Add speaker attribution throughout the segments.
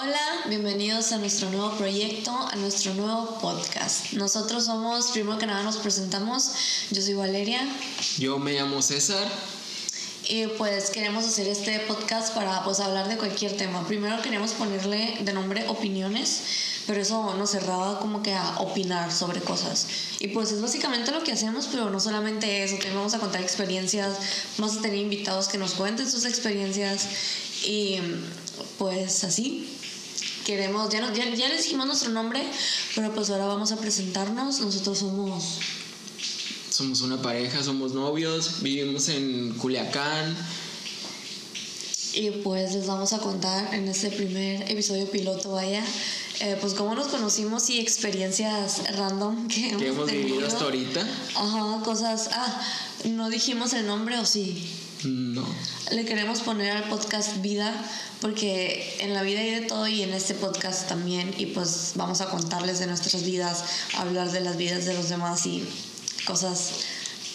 Speaker 1: Hola, bienvenidos a nuestro nuevo proyecto, a nuestro nuevo podcast. Nosotros somos, primero que nada nos presentamos, yo soy Valeria.
Speaker 2: Yo me llamo César.
Speaker 1: Y pues queremos hacer este podcast para pues hablar de cualquier tema. Primero queremos ponerle de nombre opiniones, pero eso nos cerraba como que a opinar sobre cosas. Y pues es básicamente lo que hacemos, pero no solamente eso, también vamos a contar experiencias, vamos a tener invitados que nos cuenten sus experiencias y pues así. Queremos, ya, ya, ya les dijimos nuestro nombre, pero pues ahora vamos a presentarnos. Nosotros somos
Speaker 2: somos una pareja, somos novios, vivimos en Culiacán.
Speaker 1: Y pues les vamos a contar en este primer episodio piloto, vaya, eh, pues cómo nos conocimos y experiencias random que,
Speaker 2: que hemos, vivido hasta ahorita.
Speaker 1: Ajá, cosas. Ah, no dijimos el nombre o sí.
Speaker 2: No.
Speaker 1: Le queremos poner al podcast vida porque en la vida hay de todo y en este podcast también y pues vamos a contarles de nuestras vidas, hablar de las vidas de los demás y cosas.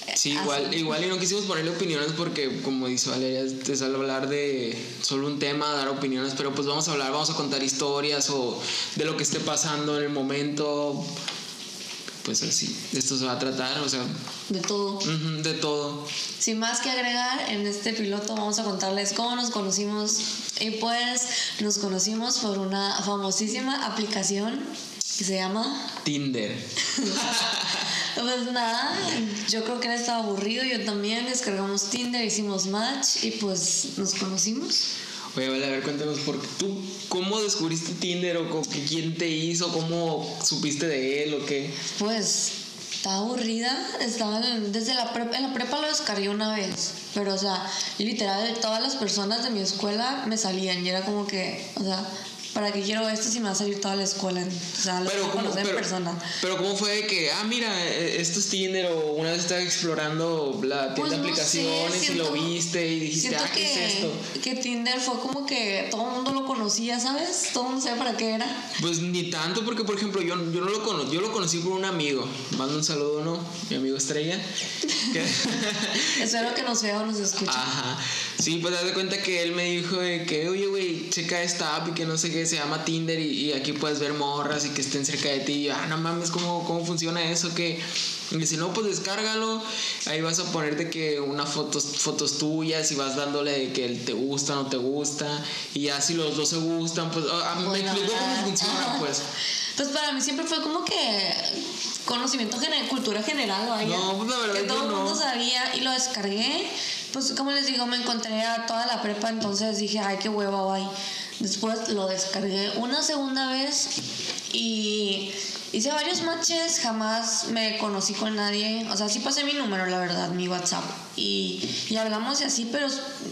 Speaker 2: Eh, sí, igual, igual y no quisimos ponerle opiniones porque, como dice Valeria, es hablar de solo un tema, dar opiniones, pero pues vamos a hablar, vamos a contar historias o de lo que esté pasando en el momento. Pues así, esto se va a tratar, o sea.
Speaker 1: De todo.
Speaker 2: de todo.
Speaker 1: Sin más que agregar, en este piloto vamos a contarles cómo nos conocimos. Y pues nos conocimos por una famosísima aplicación que se llama
Speaker 2: Tinder.
Speaker 1: Pues nada, yo creo que él estaba aburrido, yo también, descargamos Tinder, hicimos match y pues nos conocimos.
Speaker 2: Oye, vale, a ver, cuéntanos, porque tú, ¿cómo descubriste Tinder o quién te hizo? ¿Cómo supiste de él o qué?
Speaker 1: Pues estaba aburrida, estaba desde la prepa, en la prepa lo descargué una vez, pero o sea, literal, todas las personas de mi escuela me salían y era como que, o sea, ¿para qué quiero esto si me va a salir toda la escuela? O sea, lo
Speaker 2: pero,
Speaker 1: ¿cómo,
Speaker 2: pero,
Speaker 1: persona.
Speaker 2: Pero ¿cómo fue que, ah, mira, eh, esto es Tinder o una vez estaba explorando la tienda
Speaker 1: pues
Speaker 2: de aplicaciones
Speaker 1: sé,
Speaker 2: y lo viste y dijiste, ah, ¿qué es esto?
Speaker 1: Que Tinder fue como que todo el mundo lo conocía, ¿sabes? Todo el mundo sabe para qué era.
Speaker 2: Pues ni tanto porque, por ejemplo, yo, yo no lo conocí, yo lo conocí por un amigo. Mando un saludo, ¿no? Mi amigo Estrella.
Speaker 1: Espero que nos vea o nos escuche.
Speaker 2: Ajá. Sí, pues haz de cuenta que él me dijo que, oye, güey, checa esta app y que no sé qué, se llama Tinder y, aquí puedes ver morras y que estén cerca de ti. Y yo, ah, no mames, ¿cómo, cómo funciona eso? Que y dice, no, pues descárgalo. Ahí vas a ponerte que unas fotos, fotos tuyas y vas dándole de que te gusta, no te gusta. Y ya si los dos se gustan, pues ah, me explico cómo funciona, pues.
Speaker 1: Pues para mí siempre fue como que conocimiento general, cultura general, vaya.
Speaker 2: No, pues la verdad
Speaker 1: que todo el
Speaker 2: no.
Speaker 1: mundo sabía y lo descargué. Pues como les digo, me encontré a toda la prepa, entonces dije, ay, qué huevo, bye. Después lo descargué una segunda vez y hice varios matches, jamás me conocí con nadie. O sea, sí pasé mi número, la verdad, mi WhatsApp. Y, y hablamos y así, pero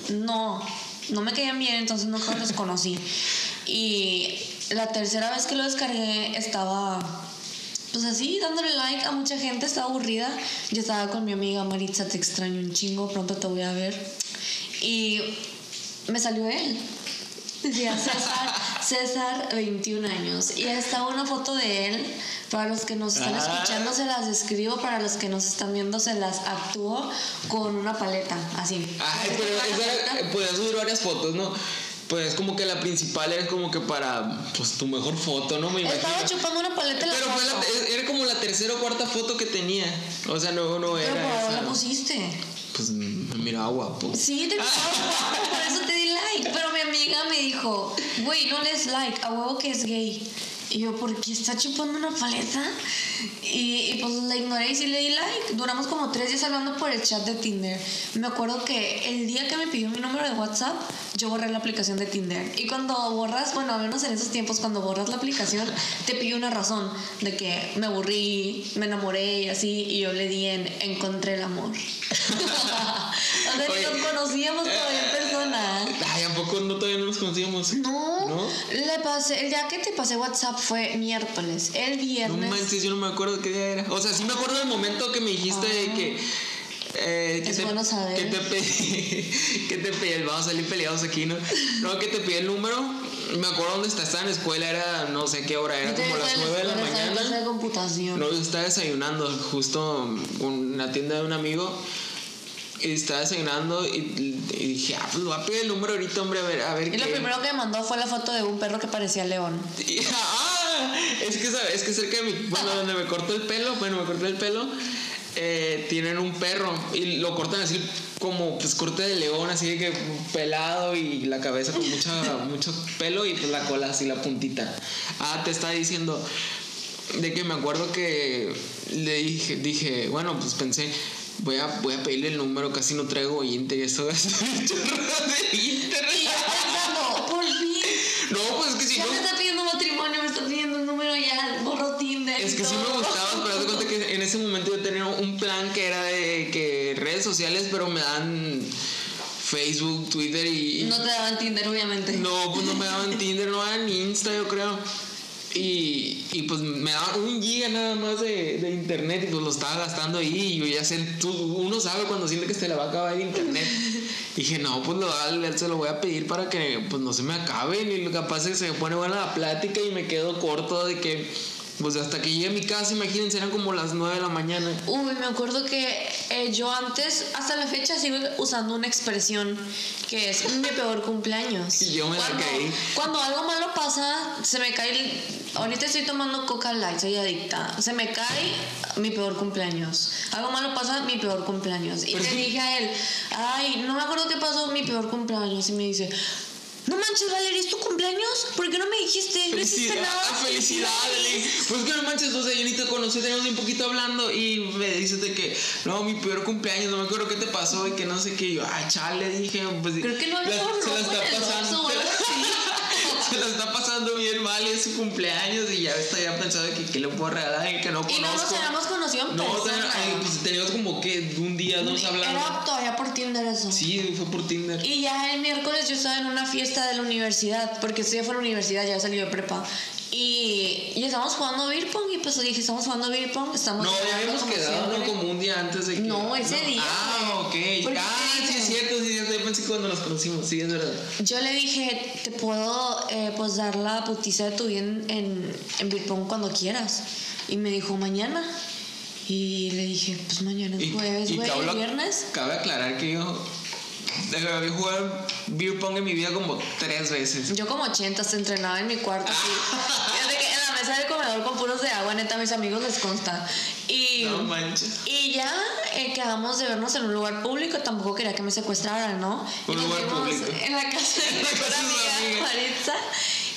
Speaker 1: no, no me caían bien, entonces nunca los conocí. Y la tercera vez que lo descargué estaba pues así, dándole like a mucha gente, estaba aburrida. Yo estaba con mi amiga Maritza, te extraño un chingo, pronto te voy a ver. Y me salió él. Decía César, César, 21 años. Y estaba una foto de él. Para los que nos están escuchando, se las describo. Para los que nos están viendo, se las actuó con una paleta, así.
Speaker 2: Ay, pero puedes subir varias fotos, ¿no? Pues como que la principal era como que para pues tu mejor foto, ¿no? Me
Speaker 1: imagino. Estaba chupando una paleta
Speaker 2: Pero fue la, era como la tercera o cuarta foto que tenía. O sea, no, no era.
Speaker 1: Pero ¿por la pusiste?
Speaker 2: Pues me miraba guapo.
Speaker 1: Sí, te miraba guapo, por eso te di like. Pero mi amiga me dijo, güey, no les like, a huevo que es gay. Y yo, ¿por qué está chupando una paleta? Y, pues la ignoré y sí le di like. Duramos como tres días hablando por el chat de Tinder. Me acuerdo que el día que me pidió mi número de WhatsApp, yo borré la aplicación de Tinder. Y cuando borras, bueno, al menos en esos tiempos, cuando borras la aplicación, te pide una razón de que me aburrí, me enamoré y así. Y yo le di en encontré el amor. nos conocíamos todavía en persona.
Speaker 2: Ay, ¿a poco no, todavía no nos conocíamos?
Speaker 1: No. ¿No? Le pasé, el día que te pasé WhatsApp fue miércoles. El viernes.
Speaker 2: No manches, yo no me acuerdo qué día era. O sea, sí me acuerdo del momento que me dijiste que. Eh,
Speaker 1: es
Speaker 2: te,
Speaker 1: bueno saber.
Speaker 2: Que te pedí, que te pedí, vamos a salir peleados aquí, ¿no? No, que te pedí el número. Me acuerdo dónde estaba, estaba en la escuela, era no sé qué hora, era como las 9 de la mañana.
Speaker 1: De computación.
Speaker 2: No, yo estaba desayunando justo en la tienda de un amigo estaba desayunando y, y dije, ah, pues voy a pedir el número ahorita, hombre, a ver, a ver
Speaker 1: Y lo primero que me mandó fue la foto de un perro que parecía león.
Speaker 2: Y- ah, es que, ¿sabes? es que cerca de mi, bueno, donde me cortó el pelo, bueno, me corté el pelo, eh, tienen un perro y lo cortan así como pues corte de león, así de que pelado y la cabeza con mucha, mucho pelo y pues la cola así, la puntita. Ah, te estaba diciendo de que me acuerdo que le dije, dije, bueno, pues pensé, voy a, voy a pedirle el número, casi no traigo Inter y esto gasta un chorro de Inter.
Speaker 1: Pensando, por fin.
Speaker 2: No, pues es que si
Speaker 1: Ya
Speaker 2: no...
Speaker 1: me está pidiendo matrimonio, me está pidiendo un número, ya borro Tinder.
Speaker 2: Es que sí me gustaba, pero de cuenta que en ese momento yo tenía un plan que era de que redes sociales, pero me dan Facebook, Twitter y...
Speaker 1: No te daban Tinder, obviamente.
Speaker 2: No, pues no me daban Tinder, no daban Insta, yo creo. Y, y pues me daban un giga nada más de, de internet y pues lo estaba gastando ahí y yo ya sé, tú, uno sabe cuando siente que se le va a acabar el internet. dije, no, pues lo, se lo voy a pedir para que pues no se me acabe y lo capaz es que se me pone buena la plática y me quedo corto de que pues hasta que llegue a mi casa, imagínense, eran como las 9 de la mañana.
Speaker 1: Uy, me acuerdo que eh, yo antes, hasta la fecha, sigo usando una expresión que es mi peor cumpleaños.
Speaker 2: Y yo me la
Speaker 1: cuando,
Speaker 2: caí.
Speaker 1: Cuando algo malo pasa, se me cae el... Ahorita estoy tomando Coca Light, soy adicta. Se me cae mi peor cumpleaños. Algo malo pasa, mi peor cumpleaños. Y
Speaker 2: Pero
Speaker 1: le dije a él, ay, no me acuerdo qué pasó, mi peor cumpleaños. Y me dice... No manches, Valeria, ¿es tu cumpleaños? ¿Por qué no me dijiste? No hiciste nada.
Speaker 2: felicidades. Pues que no manches, o sea, yo ni te conocí, teníamos un poquito hablando y me dices de que, no, mi peor cumpleaños, no me acuerdo qué te pasó y que no sé qué. Y yo, ay, chale, dije, pues.
Speaker 1: Creo que no
Speaker 2: la-
Speaker 1: había
Speaker 2: Se la está pasando. se, la, está pasando bien mal y es su cumpleaños y ya está ya pensado de que, le puedo regalar y que no
Speaker 1: Y no nos
Speaker 2: conozco.
Speaker 1: habíamos conocido en
Speaker 2: No,
Speaker 1: persona.
Speaker 2: pues teníamos como que un día, dos hablando.
Speaker 1: Era todavía por Tinder eso.
Speaker 2: Sí, fue por Tinder.
Speaker 1: Y ya el miércoles yo estaba en una fiesta de la universidad, porque ya fue la universidad, ya salí de prepa. Y, y estábamos jugando beer pong y pues dije, estamos jugando beer pong, estamos
Speaker 2: No, ya habíamos quedado como un día antes de que.
Speaker 1: No, ese día,
Speaker 2: Ah, ok. Ah, sí es cierto, sí, es cierto. Yo pensé que cuando nos conocimos, sí, es verdad.
Speaker 1: Yo le dije, te puedo eh, pues dar la putiza de tu vida en, en, beer pong cuando quieras. Y me dijo, mañana. Y le dije, pues mañana es jueves, güey, viernes.
Speaker 2: Cabe aclarar que yo eh, había jugado beer pong en mi vida como tres veces.
Speaker 1: Yo como 80 se entrenaba en mi cuarto. así. Desde que en la mesa del comedor con puros de agua, neta, a mis amigos les consta. Y,
Speaker 2: No manches.
Speaker 1: y ya eh, quedamos de vernos en un lugar público. Tampoco quería que me secuestraran, ¿no?
Speaker 2: Un
Speaker 1: y
Speaker 2: lugar público.
Speaker 1: En la casa de mi mejor
Speaker 2: de
Speaker 1: amiga. Maritza.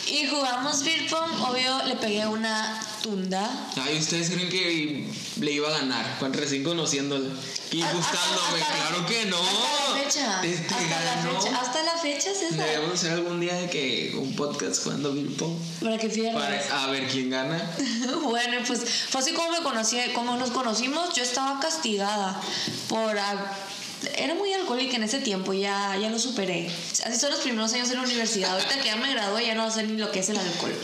Speaker 1: Y jugamos beer pong. Obvio, le pegué una tunda.
Speaker 2: Ay, ustedes creen que le iba a ganar cuando recién conociéndole y gustándome.
Speaker 1: hasta-
Speaker 2: claro que no.
Speaker 1: Hasta la fecha.
Speaker 2: Te- te
Speaker 1: hasta, la
Speaker 2: ganó.
Speaker 1: fecha hasta la fecha, César.
Speaker 2: Debemos hacer algún día de que un podcast jugando beer pong
Speaker 1: Para que pierdas.
Speaker 2: a ver quién gana.
Speaker 1: Bueno, pues fue así como me conocí, como nos conocimos. Yo estaba castigada por a- era muy alcohólica en ese tiempo, ya, ya lo superé. Así son los primeros años de la universidad. Ahorita que ya me gradué, ya no sé ni lo que es el alcohol.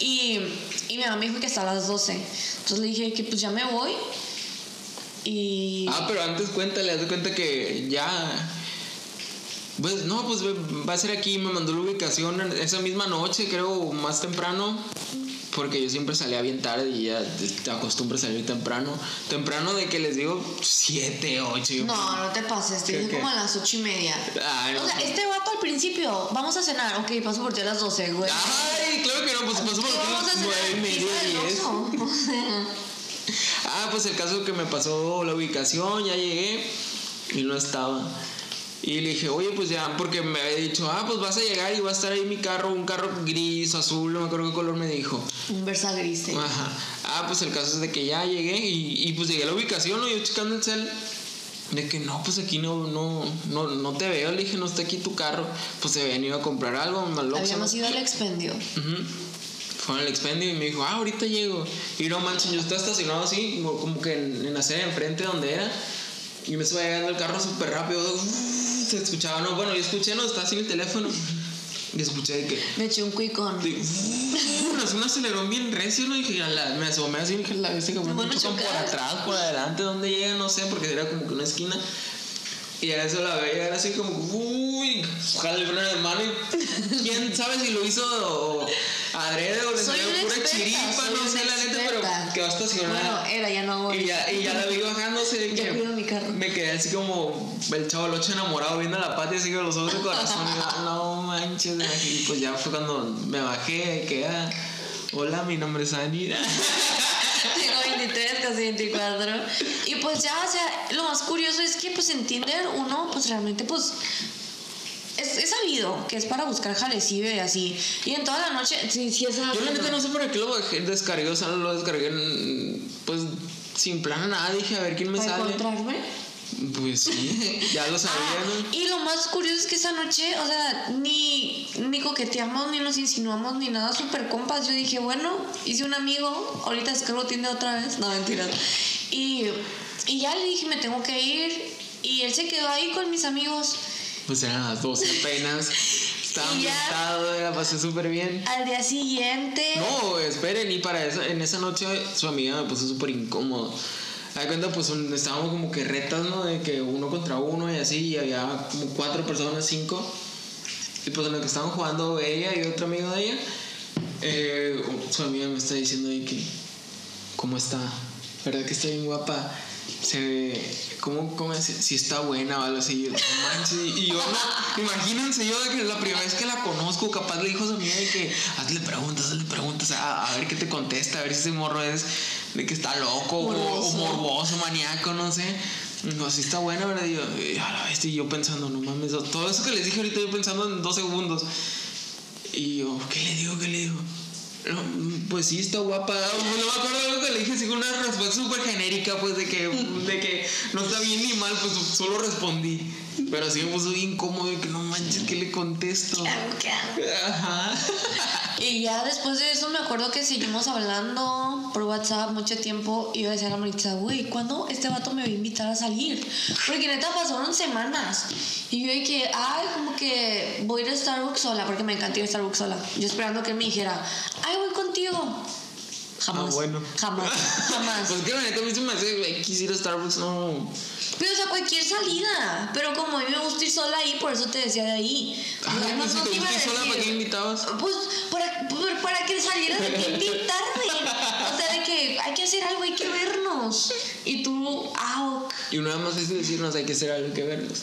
Speaker 1: Y, y mi mamá me dijo que hasta las 12. Entonces le dije que pues ya me voy. Y.
Speaker 2: Ah, pero antes cuéntale, haz de cuenta que ya. Pues no, pues va a ser aquí, me mandó la ubicación en esa misma noche, creo, más temprano, porque yo siempre salía bien tarde y ya te acostumbro a salir temprano. Temprano de que les digo 7, 8.
Speaker 1: No, no te pases, te
Speaker 2: ¿Qué,
Speaker 1: dije como a las ocho y media.
Speaker 2: Ay, no.
Speaker 1: O sea, este vato al principio, vamos a cenar. Ok, paso por ti a las 12, güey.
Speaker 2: Ay, claro que no, pues pasó por
Speaker 1: ¿Qué vamos a
Speaker 2: las
Speaker 1: cenar?
Speaker 2: 9 y media,
Speaker 1: Pizza del
Speaker 2: 10.
Speaker 1: oso. O sea,
Speaker 2: Ah, pues el caso que me pasó la ubicación, ya llegué y no estaba. Y le dije, oye, pues ya, porque me había dicho, ah, pues vas a llegar y va a estar ahí mi carro, un carro gris, azul, no me acuerdo qué color me dijo.
Speaker 1: Un versa gris. sí.
Speaker 2: Ajá. Ah, pues el caso es de que ya llegué y, y pues llegué a la ubicación, ¿no? yo checando el cel. De que no, pues aquí no, no, no, no te veo. Le dije, no está aquí tu carro. Pues se habían ido a comprar algo, mal
Speaker 1: Habíamos ido al expendio.
Speaker 2: Ujú. Fue al expendio y me dijo, ah, ahorita llego. Y no manches, yo estaba estacionado así, como, como que en, en la acera enfrente donde era. Y me estaba llegando el carro súper rápido. Se escuchaba, no, bueno, yo escuché, no, estaba sin el teléfono. Y escuché de que.
Speaker 1: Me eché un cuicón.
Speaker 2: es un acelerón bien recio, ¿no? Y dije, la- me asomé así, dije, la viste como
Speaker 1: Me
Speaker 2: chocan por atrás, por adelante, ¿dónde llega? No sé, porque era como que una esquina. Y a eso la veía, era así como, uy, ojalá el freno de mano. Y quién sabe si lo hizo adrede o le
Speaker 1: Soy una
Speaker 2: pura
Speaker 1: experta,
Speaker 2: chiripa, no sé la neta, pero quedó estacionada.
Speaker 1: Bueno, era, ya no hago
Speaker 2: Y ya, y ya la vi bajándose.
Speaker 1: Ya cuido mi carro.
Speaker 2: Me quedé así como el chavo el ocho enamorado viendo la patia así con los ojos de corazón. y yo, no manches. Y pues ya fue cuando me bajé. Que, ah, hola, mi nombre es Anira.
Speaker 1: Tengo 23, casi 24. Y pues ya, o sea, lo más curioso es que pues en Tinder uno pues realmente pues es, es sabido que es para buscar jalecillo y así. Y en toda la noche, sí, sí es
Speaker 2: Yo la neta no sé para qué lo descargué, o sea, lo descargué pues sin plan a nada. Dije, a ver quién me
Speaker 1: para
Speaker 2: sale.
Speaker 1: encontrarme.
Speaker 2: Pues sí, ya lo sabía,
Speaker 1: Ah,
Speaker 2: ¿no?
Speaker 1: y lo más curioso es que esa noche, o sea, ni, ni coqueteamos, ni nos insinuamos, ni nada, súper compas. Yo dije, bueno, hice un amigo, ahorita descargo Tinder otra vez. No, mentiras. Y, y ya le dije, me tengo que ir. Y él se quedó ahí con mis amigos.
Speaker 2: Pues eran las 12 apenas. Estaba ambientado, la pasé súper bien.
Speaker 1: Al día siguiente.
Speaker 2: No, esperen, y para eso, en esa noche su amiga me puso súper incómodo. A cuenta, pues estábamos como que retas, ¿no? De que uno contra uno y así, y había como cuatro personas, cinco. Y pues en lo que estaban jugando ella y otro amigo de ella, eh, su amiga me está diciendo ahí que, ¿cómo está? ¿Verdad que está bien guapa? Se ve, ¿cómo, cómo es? Si está buena o algo así. Yo, no manches. Y yo, no, imagínense yo de que la primera vez que la conozco, capaz le dijo a su amiga de que hazle preguntas, hazle preguntas, a, a ver qué te contesta, a ver si ese morro es de que está loco o- o,
Speaker 1: Morboso.
Speaker 2: maníaco, no sé. No, si está buena, ¿verdad? Y yo, y a la vez, y yo pensando, no mames, todo eso que les dije ahorita, yo pensando en dos segundos. Y yo, ¿qué le digo? ¿Qué le digo? Pues sí, está guapa. No me acuerdo lo que le dije, así una respuesta súper genérica, pues de que, de que no está bien ni mal, pues solo respondí. Pero sí me puso bien incómodo que no manches, ¿qué le contesto? Ajá.
Speaker 1: Y ya después de eso me acuerdo que seguimos hablando por WhatsApp mucho tiempo y yo decía a la Maritza, güey, ¿cuándo este vato me va a invitar a salir? Porque neta pasaron semanas. Y yo que, ay, como que voy a ir a Starbucks sola, porque me encanta ir a Starbucks sola. Yo esperando que él me dijera, ay, voy contigo. Jamás.
Speaker 2: Ah, bueno.
Speaker 1: Jamás. Jamás.
Speaker 2: Pues que la neta a mí se me hace X ir a Starbucks, no.
Speaker 1: Pero, o sea, cualquier salida. Pero como a mí me gusta ir sola ahí, por eso te decía de ahí.
Speaker 2: Pues si
Speaker 1: no
Speaker 2: te gusta ir sola, ¿para qué invitabas?
Speaker 1: Pues para, para, que salieras de que invitarme. O sea, de que hay que hacer algo, hay que vernos. Y tú, ah, ok.
Speaker 2: Y no era más fácil decirnos, hay que hacer algo, hay que vernos.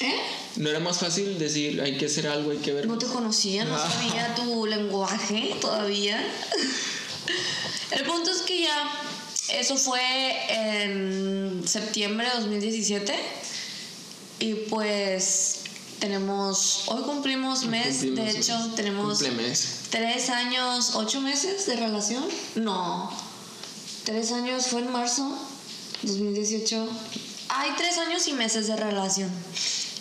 Speaker 1: ¿Eh?
Speaker 2: No era más fácil decir, hay que hacer algo, hay que
Speaker 1: No
Speaker 2: vernos.
Speaker 1: te conocía, no
Speaker 2: Ah.
Speaker 1: sabía tu lenguaje todavía. El punto es que ya, eso fue en septiembre de 2017. Y pues tenemos, hoy cumplimos mes, de hecho,
Speaker 2: mes.
Speaker 1: tenemos
Speaker 2: Cumplemes.
Speaker 1: tres años, ocho meses de relación. No, tres años fue en marzo 2018. Hay tres años y meses de relación.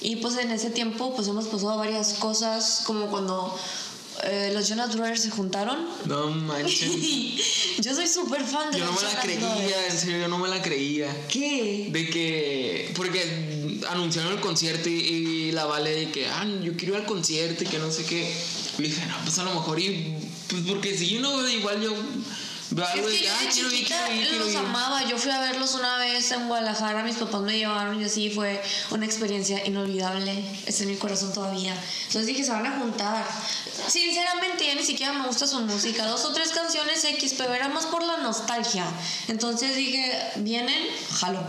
Speaker 1: Y pues en ese tiempo pues hemos pasado varias cosas, como cuando eh, los Jonas Brothers se juntaron.
Speaker 2: No manches.
Speaker 1: yo soy súper fan de
Speaker 2: Yo no
Speaker 1: los
Speaker 2: me la creía,
Speaker 1: Brothers.
Speaker 2: en serio, yo no me la creía.
Speaker 1: ¿Qué?
Speaker 2: De que, porque anunciaron el concierto y, y la Vale de que, ah, yo quiero ir al concierto y que no sé qué. Y dije, no, pues a lo mejor, y, pues porque si uno igual yo
Speaker 1: Es que yo de chiquita los amaba. Yo fui a verlos una vez en Guadalajara. Mis papás me llevaron y así fue una experiencia inolvidable. Está en mi corazón todavía. Entonces dije, se van a juntar. Sinceramente, ya ni siquiera me gusta su música. Dos o tres canciones X, pero era más por la nostalgia. Entonces dije, vienen, jalo.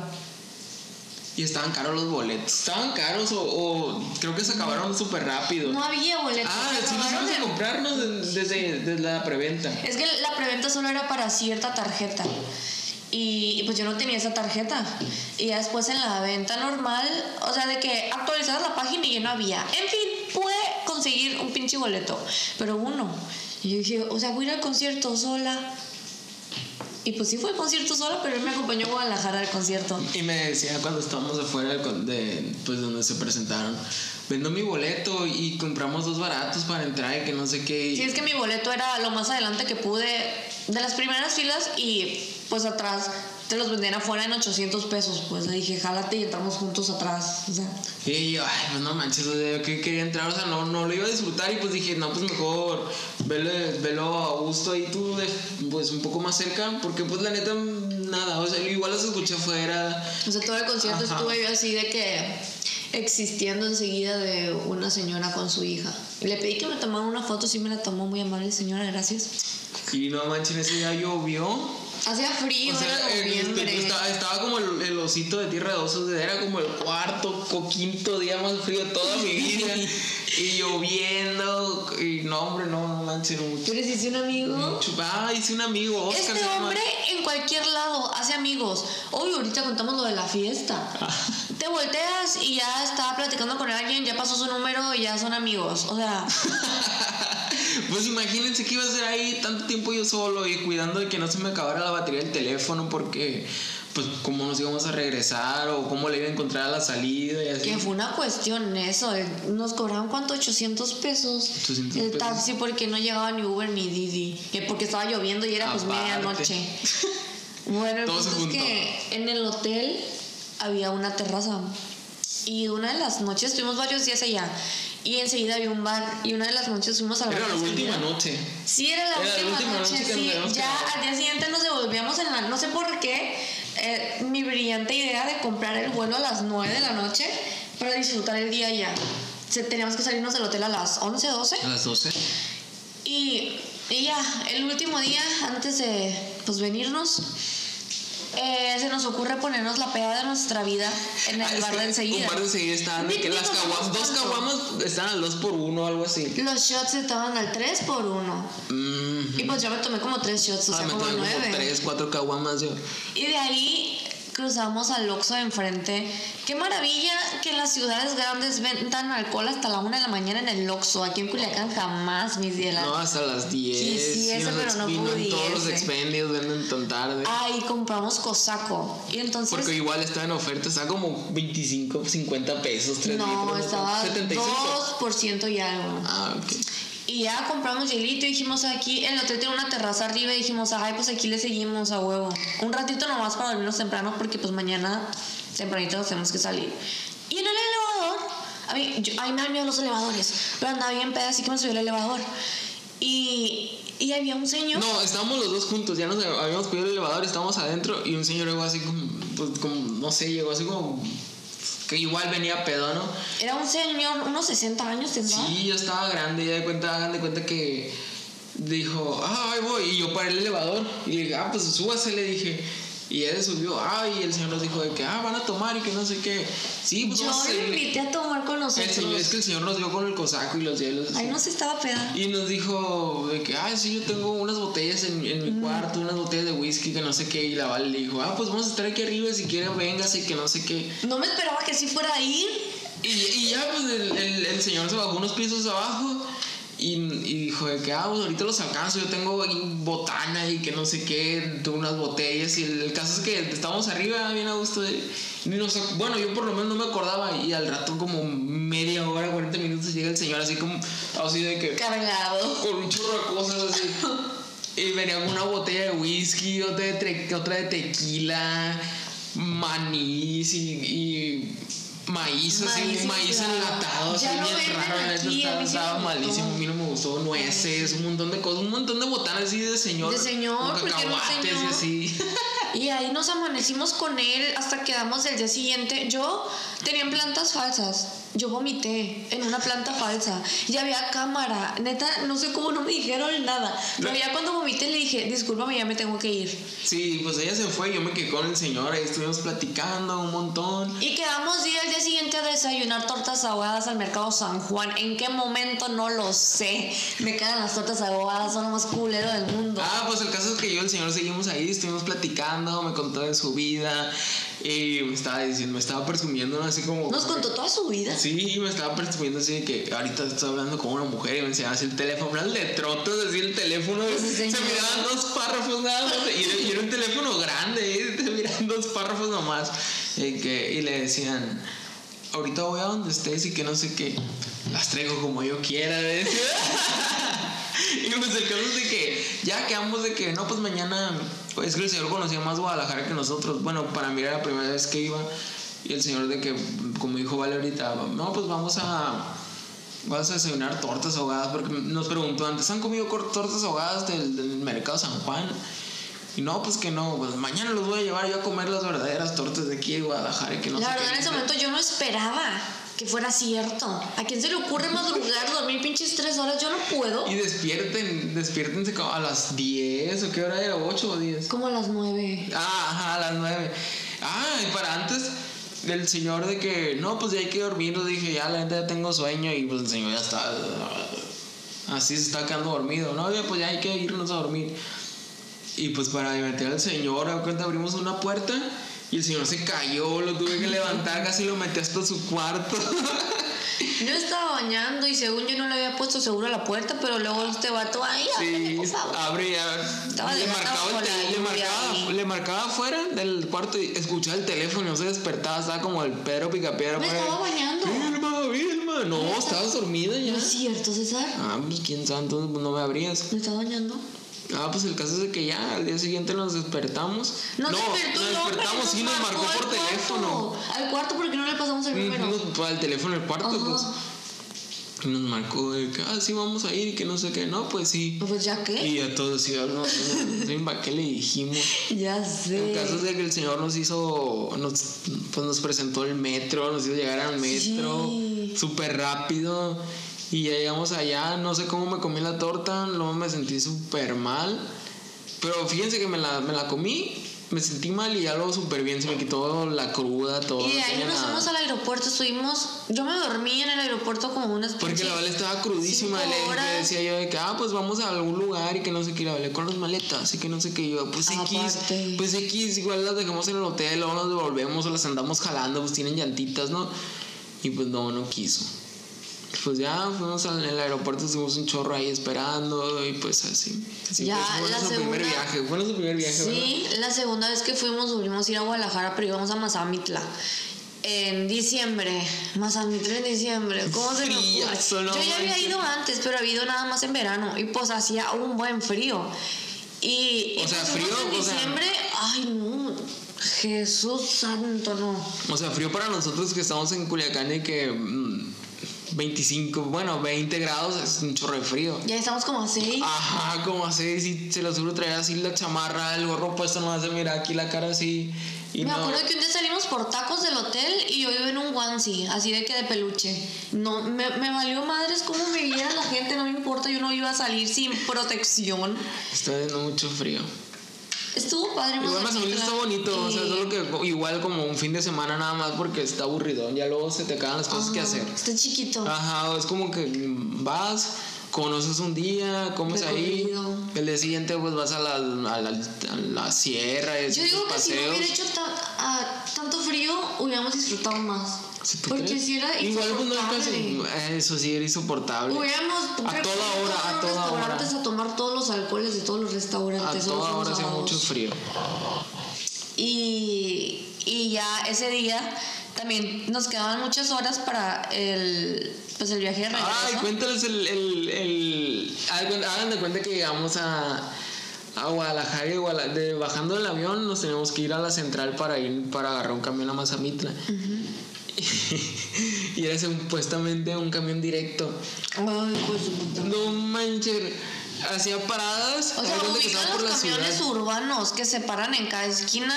Speaker 2: Y estaban caros los boletos. Estaban caros o, o creo que se acabaron súper rápido.
Speaker 1: No había boletos.
Speaker 2: ah,
Speaker 1: se
Speaker 2: sí, a
Speaker 1: en-
Speaker 2: comprarnos de- desde, desde la preventa.
Speaker 1: Es que la preventa solo era para cierta tarjeta. Y, y pues yo no tenía esa tarjeta. Y ya después en la venta normal, o sea, de que actualizabas la página y ya no había. En fin, pude conseguir un pinche boleto, pero uno. Y yo dije, o sea, voy a ir al concierto sola. Y pues sí fue al concierto sola, pero él me acompañó a Guadalajara al concierto.
Speaker 2: Y me decía cuando estábamos afuera de, pues donde se presentaron, vendo mi boleto y compramos dos baratos para entrar y que no sé qué.
Speaker 1: Sí, es que mi boleto era lo más adelante que pude, de las primeras filas, y pues atrás te los vendían afuera en 800 pesos. Pues le dije, jálate y entramos juntos atrás. O sea,
Speaker 2: Y yo, ay, pues no manches, o sea, que quería entrar, o sea, no, no lo iba a disfrutar y pues dije, no, pues mejor velo, velo a gusto ahí tú, pues un poco más cerca, porque pues la neta, nada, o sea, igual los escuché afuera.
Speaker 1: o sea, todo el concierto
Speaker 2: Ajá.
Speaker 1: estuve yo así de que existiendo enseguida de una señora con su hija. Le pedí que me tomara una foto, sí me la tomó muy amable señora, gracias.
Speaker 2: Y no manches, ese día llovió
Speaker 1: Hacía frío,
Speaker 2: O sea,
Speaker 1: era
Speaker 2: el-
Speaker 1: noviembre.
Speaker 2: estaba, estaba como el, el osito de tierra de osos, era como el cuarto o quinto día más frío de toda mi vida. y lloviendo, y no, hombre, no, no manches, mucho.
Speaker 1: Pero si hice un amigo.
Speaker 2: mucho. Ah, hice un amigo, Oscar.
Speaker 1: Este hombre en cualquier lado hace amigos. Hoy ahorita contamos lo de la fiesta. Te volteas y ya estaba platicando con alguien, ya pasó su número y ya son amigos. O sea,
Speaker 2: Pues imagínense que iba a ser ahí tanto tiempo yo solo y cuidando de que no se me acabara la batería del teléfono porque, pues, cómo nos íbamos a regresar o cómo le iba a encontrar a la salida y así.
Speaker 1: que fue una cuestión eso. eh, Nos cobraron cuánto, 800 pesos.
Speaker 2: 800
Speaker 1: el
Speaker 2: pesos.
Speaker 1: taxi porque no llegaba ni Uber ni Didi. Que porque estaba lloviendo y era pues
Speaker 2: Aparte.
Speaker 1: medianoche. Bueno, el punto es que en el hotel había una terraza. Y una de las noches, estuvimos varios días allá. Y enseguida había un bar. Y una de las noches fuimos al bar.
Speaker 2: Era la última noche.
Speaker 1: Sí, era la,
Speaker 2: Era la
Speaker 1: última, noche. sí. ya al día siguiente nos devolvíamos en la. No sé por qué. eh, mi brillante idea de comprar el vuelo a las 9 de la noche para disfrutar el día ya. Teníamos que salirnos del hotel a las 11, 12.
Speaker 2: A las 12.
Speaker 1: Y, y ya, el último día, antes de pues, venirnos, eh, se nos ocurre ponernos la peda de nuestra vida en el
Speaker 2: Ah,
Speaker 1: bar de enseguida.
Speaker 2: Un bar de enseguida estaban de que las caguamas, dos caguamas estaban al 2 por 1 algo así.
Speaker 1: Los shots estaban al 3 por 1.
Speaker 2: Mm.
Speaker 1: Y pues yo me tomé como 3 shots, o
Speaker 2: Ah,
Speaker 1: sea,
Speaker 2: me
Speaker 1: como 9.
Speaker 2: 3, 4 caguamas yo.
Speaker 1: Y de ahí cruzamos al Oxxo de enfrente. Qué maravilla que en las ciudades grandes vendan alcohol hasta la 1 de la mañana en el Oxxo. Aquí en Culiacán jamás, mis dielas.
Speaker 2: No, hasta las 10.
Speaker 1: Quisiese,
Speaker 2: y nos
Speaker 1: pero no
Speaker 2: en todos los
Speaker 1: pudiese.
Speaker 2: expendios venden tan tarde.
Speaker 1: Ahí compramos cosaco. Y entonces...
Speaker 2: Porque igual está en oferta, está como 25, 50 pesos, 3
Speaker 1: no,
Speaker 2: litros.
Speaker 1: estaba
Speaker 2: 75.
Speaker 1: 2% y algo.
Speaker 2: Ah, ok.
Speaker 1: Y ya compramos hielito y dijimos aquí, el hotel tiene una terraza arriba y dijimos, ay, pues aquí le seguimos a huevo. Un ratito nomás para dormirnos temprano porque pues mañana tempranito tenemos que salir. Y en el elevador, a mí, yo, ay, me dan miedo los elevadores, pero andaba bien peda, así que me subí al elevador. Y, y había un señor.
Speaker 2: No, estábamos los dos juntos, ya nos habíamos pedido el elevador, estábamos adentro y un señor llegó así como, pues, como, no sé, llegó así como, que igual venía pedo, ¿no?
Speaker 1: Era un señor, unos 60 años tendrá.
Speaker 2: Sí, ya estaba grande, ya de cuenta, hagan de cuenta que dijo, ah, ahí voy, y yo paré el elevador y le dije, ah, pues súbase, le dije. Y él subió, ah, y el señor nos dijo de que, ah, van a tomar y que no sé qué. Sí, pues
Speaker 1: Yo lo
Speaker 2: seguir.
Speaker 1: invité a tomar con
Speaker 2: El
Speaker 1: nosotros.
Speaker 2: señor, es que el señor nos dio con el cosaco y los hielos.
Speaker 1: Ay, no se estaba peda.
Speaker 2: Y nos dijo de que, ah, sí, yo tengo unas botellas en, en mi cuarto, unas botellas de whisky que no sé qué. Y la Vale le dijo, ah, pues vamos a estar aquí arriba si quieren, véngase, que no sé qué.
Speaker 1: No me esperaba que sí fuera a ir.
Speaker 2: Y, y ya, pues el, el, el señor se bajó unos pisos abajo y, y dijo de que, ah, pues ahorita los alcanzo, yo tengo botana y que no sé qué, de unas botellas. Y el, el caso es que estábamos arriba, bien a gusto. Y nos bueno, yo por lo menos no me acordaba y al rato como media hora, 40 minutos llega el señor así como, así de que
Speaker 1: Cargado.
Speaker 2: con un chorro de cosas así. Y venía con una botella de whisky, otra de, otra de tequila, manís y, y maíz, así,
Speaker 1: Maíz
Speaker 2: maíz
Speaker 1: inflado.
Speaker 2: enlatado, así bien raro.
Speaker 1: aquí,
Speaker 2: estaba, estaba malísimo, a mí no me gustó. Nueces, un montón de cosas, un montón de botanas así de señor.
Speaker 1: De señor, porque un
Speaker 2: cacahuates
Speaker 1: señor.
Speaker 2: y así.
Speaker 1: Y ahí nos amanecimos con él hasta quedamos el día siguiente. Yo tenía plantas falsas. Yo vomité en una planta falsa. Y había cámara. Neta, no sé cómo no me dijeron nada. Pero ya cuando vomité le dije, discúlpame, ya me tengo que ir.
Speaker 2: Sí, pues ella se fue, yo me quedé con el señor, ahí estuvimos platicando un montón.
Speaker 1: Y quedamos día al día siguiente a desayunar tortas ahogadas al mercado San Juan. ¿En qué momento? No lo sé. Me quedan las tortas ahogadas, son lo más culero del mundo.
Speaker 2: Ah, pues el caso es que yo y el señor seguimos ahí, estuvimos platicando, me contó de su vida y me estaba diciendo, me estaba presumiendo, así como...
Speaker 1: Nos contó toda su vida.
Speaker 2: Sí, me estaba presumiendo así de que ahorita estoy hablando con una mujer y me enseñaba así el teléfono, unas letrotas así el teléfono,
Speaker 1: Pues
Speaker 2: se miraban dos párrafos nada más y era, y era un teléfono grande, y te miraban dos párrafos nomás y, que, y le decían, ahorita voy a donde estés y que no sé qué, las traigo como yo quiera, decía. Y pues el caso es de que ya quedamos de que no, pues mañana, pues es que el señor conocía más Guadalajara que nosotros. Bueno, para mí era la primera vez que iba. Y el señor de que, como dijo Vale ahorita, no, pues vamos a, vamos a desayunar tortas ahogadas. Porque nos preguntó antes, ¿han comido tortas ahogadas del, del mercado San Juan? Y no, pues que no, pues mañana los voy a llevar yo a comer las verdaderas tortas de aquí de Guadalajara. Que no
Speaker 1: La verdad, en ese momento yo no esperaba. que fuera cierto. ¿A quién se le ocurre madrugar, dormir pinches tres horas? Yo no puedo.
Speaker 2: Y despierten, despiértense como a las 10 o qué hora era, 8 o 10.
Speaker 1: Como a las nueve.
Speaker 2: Ah, ajá, a las 9. Ah, y para antes del señor de que, no, pues ya hay que dormir, dije, ya la neta ya tengo sueño y pues el señor ya está, así se está quedando dormido, no, pues ya hay que irnos a dormir. Y pues para divertir al señor, a cuenta abrimos una puerta y el señor se cayó, lo tuve que levantar, casi lo metí hasta su cuarto.
Speaker 1: Yo estaba bañando y según yo no le había puesto seguro a la puerta, pero luego este vato ahí,
Speaker 2: Sí, abre,
Speaker 1: Estaba
Speaker 2: le marcaba, tel- le, marcaba,
Speaker 1: ahí.
Speaker 2: le marcaba afuera del cuarto y escuchaba el teléfono y no se despertaba, estaba como el Pedro Picapiedra.
Speaker 1: Me estaba bañando.
Speaker 2: Vilma, Vilma. No, estabas dormida ya.
Speaker 1: No es cierto, César.
Speaker 2: Ah, pues quién sabe, entonces pues, no me abrías.
Speaker 1: Me estaba bañando.
Speaker 2: Ah, pues el caso es de que ya al día siguiente nos despertamos.
Speaker 1: No,
Speaker 2: no
Speaker 1: despertó
Speaker 2: nos
Speaker 1: el
Speaker 2: despertamos
Speaker 1: nos
Speaker 2: y nos marcó por teléfono.
Speaker 1: cuarto. Al cuarto porque no le pasamos el número.
Speaker 2: Nos, pues, al teléfono el cuarto,
Speaker 1: Ajá.
Speaker 2: pues. Y nos marcó de que, ah, sí, vamos a ir y que no sé qué. No, pues sí.
Speaker 1: Pues ya qué.
Speaker 2: Y a todos, sí, no, no, no, ¿para qué le dijimos?
Speaker 1: Ya
Speaker 2: El
Speaker 1: sé.
Speaker 2: caso es de que el señor nos hizo, nos, pues nos presentó el metro, nos hizo llegar al metro
Speaker 1: Sí.
Speaker 2: súper rápido. Y ya llegamos allá, no sé cómo me comí la torta, luego me sentí súper mal. Pero fíjense que me la, me la comí, me sentí mal y ya luego súper bien, se me quitó la cruda, todo.
Speaker 1: Y de ahí nos fuimos al aeropuerto, estuvimos, yo me dormí en el aeropuerto como unas
Speaker 2: Porque la Vale estaba crudísima, le, decía yo de que, ah, pues vamos a algún lugar y que no sé qué, la Vale con las maletas y que no sé qué, yo, pues X, pues X, igual las dejamos en el hotel, luego nos devolvemos o las andamos jalando, pues tienen llantitas, ¿no? Y pues no, no quiso. Pues ya fuimos al el aeropuerto, estuvimos un chorro ahí esperando y pues así. así
Speaker 1: Ya,
Speaker 2: pues, fue
Speaker 1: la
Speaker 2: nuestro primer
Speaker 1: segunda-
Speaker 2: viaje, fue nuestro primer viaje, ¿verdad?
Speaker 1: Sí, la segunda vez que fuimos volvimos a ir a Guadalajara, pero íbamos a Mazamitla. En diciembre, Mazamitla en diciembre, ¿cómo se me ocurre? Yo ya había ido antes, pero había ido nada más en verano y pues hacía un buen frío. Y,
Speaker 2: O
Speaker 1: y
Speaker 2: sea,
Speaker 1: pues
Speaker 2: frío,
Speaker 1: en
Speaker 2: o sea-
Speaker 1: diciembre, ay no, Jesús santo, no.
Speaker 2: O sea, frío para nosotros que estamos en Culiacán y que mm, 25, bueno, 20 grados es un chorro de frío.
Speaker 1: Ya estamos como así.
Speaker 2: Ajá, como así, si se lo juro traer así la chamarra, el gorro puesto, no hace mira aquí la cara así. Y
Speaker 1: Me
Speaker 2: no,
Speaker 1: acuerdo que un día salimos por tacos del hotel y yo iba en un onesie, así de que de peluche. No, me, me valió madres cómo me viera la gente, no me importa, yo no iba a salir sin protección.
Speaker 2: está haciendo mucho frío.
Speaker 1: Estuvo padre.
Speaker 2: Igual más o menos
Speaker 1: Mazamitla.
Speaker 2: está bonito, o sea,
Speaker 1: Y-
Speaker 2: solo que igual como un fin de semana nada más porque está aburrido, ya luego se te acaban las cosas que
Speaker 1: Ajá,
Speaker 2: hacer.
Speaker 1: Está chiquito.
Speaker 2: Ajá, es como que vas, conoces un día, comes ahí, el día siguiente pues vas a la, a la, a la sierra, y
Speaker 1: Yo digo que si no
Speaker 2: paseos.
Speaker 1: hubiera hecho ta- ah, tanto frío, hubiéramos disfrutado más.
Speaker 2: ¿Sí tú
Speaker 1: Porque
Speaker 2: crees?
Speaker 1: si era
Speaker 2: Igual eso sí era insoportable.
Speaker 1: Hubiéramos
Speaker 2: A toda hora, a
Speaker 1: a
Speaker 2: toda
Speaker 1: restaurantes
Speaker 2: hora.
Speaker 1: a tomar todos los alcoholes de todos los
Speaker 2: A
Speaker 1: restaurantes. solo
Speaker 2: toda hora hacía mucho frío.
Speaker 1: Y, y ya ese día también nos quedaban muchas horas para el, pues el viaje de regreso.
Speaker 2: Ay, cuéntales el. el, el hagan de cuenta que llegamos a, a Guadalajara y Guala- de, bajando del avión nos tenemos que ir a la central para ir para agarrar un camión a Mazamitla. y era supuestamente un camión directo.
Speaker 1: Ay, pues.
Speaker 2: No manches. Hacía paradas.
Speaker 1: O sea, ubican los camiones
Speaker 2: ciudad.
Speaker 1: urbanos que se paran en cada esquina.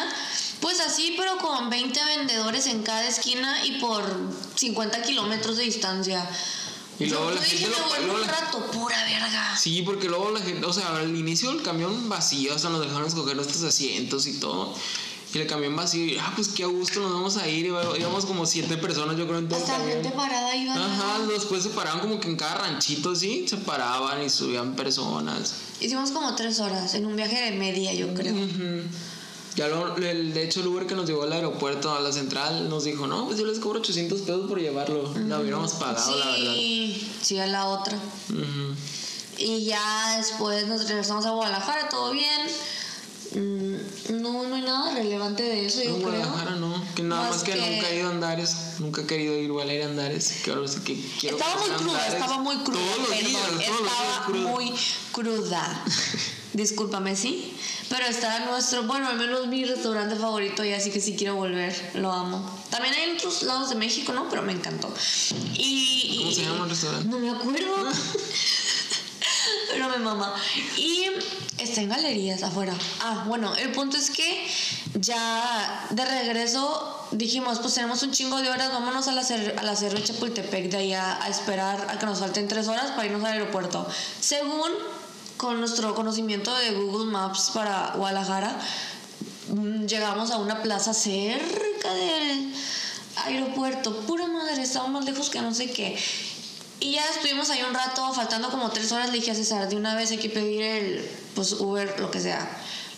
Speaker 1: Pues así, pero con 20 vendedores en cada esquina y por 50 kilómetros de distancia.
Speaker 2: Y
Speaker 1: Yo-
Speaker 2: luego la
Speaker 1: dije,
Speaker 2: gente
Speaker 1: me
Speaker 2: lo- luego
Speaker 1: un
Speaker 2: la-
Speaker 1: rato, pura verga.
Speaker 2: Sí, porque luego la gente, o sea, al inicio el camión vacío, hasta nos dejaron escoger nuestros asientos y todo. Y el camión vacío, y, ah, pues qué a gusto, nos vamos a ir. Íbamos como siete personas, yo creo, en todo el
Speaker 1: Hasta
Speaker 2: camión.
Speaker 1: gente parada iba.
Speaker 2: Ajá, después se paraban como que en cada ranchito, sí, se paraban y subían personas.
Speaker 1: Hicimos como tres horas en un viaje de media, yo creo.
Speaker 2: Ujú. Ya lo, el, de hecho el Uber que nos llevó al aeropuerto, a la central, nos dijo, no, pues yo les cobro 800 pesos por llevarlo. La hubiéramos pagado, la verdad.
Speaker 1: Sí, sí, a la otra.
Speaker 2: Ujú.
Speaker 1: Y ya después nos regresamos a Guadalajara, todo bien. Mm, No, no hay nada relevante de eso, yo
Speaker 2: En
Speaker 1: creo.
Speaker 2: No, que nada más,
Speaker 1: Más
Speaker 2: que,
Speaker 1: que-
Speaker 2: nunca he ido a Andares, nunca he querido ir igual a Andares, que ahora sí que quiero
Speaker 1: Estaba muy cruda,
Speaker 2: Andares.
Speaker 1: estaba muy cruda.
Speaker 2: Todos
Speaker 1: perdón,
Speaker 2: días,
Speaker 1: estaba
Speaker 2: cruda.
Speaker 1: muy cruda. Discúlpame, sí. Pero está nuestro, bueno, al menos mi restaurante favorito y así que sí quiero volver, lo amo. También hay en otros lados de México, ¿no? Pero me encantó. Y,
Speaker 2: ¿Cómo se llama el restaurante?
Speaker 1: No me acuerdo. Pero me mama. Y está en galerías afuera. Ah, bueno, el punto es que ya de regreso dijimos, pues tenemos un chingo de horas, vámonos a la, a la Cerro de Chapultepec de allá a esperar a que nos falten tres horas para irnos al aeropuerto. Según con nuestro conocimiento de Google Maps para Guadalajara, mm, llegamos a una plaza cerca del aeropuerto. Pura madre, estaba más lejos que no sé qué. Y ya estuvimos ahí un rato, faltando como tres horas, le dije a César, de una vez hay que pedir el pues, Uber, lo que sea.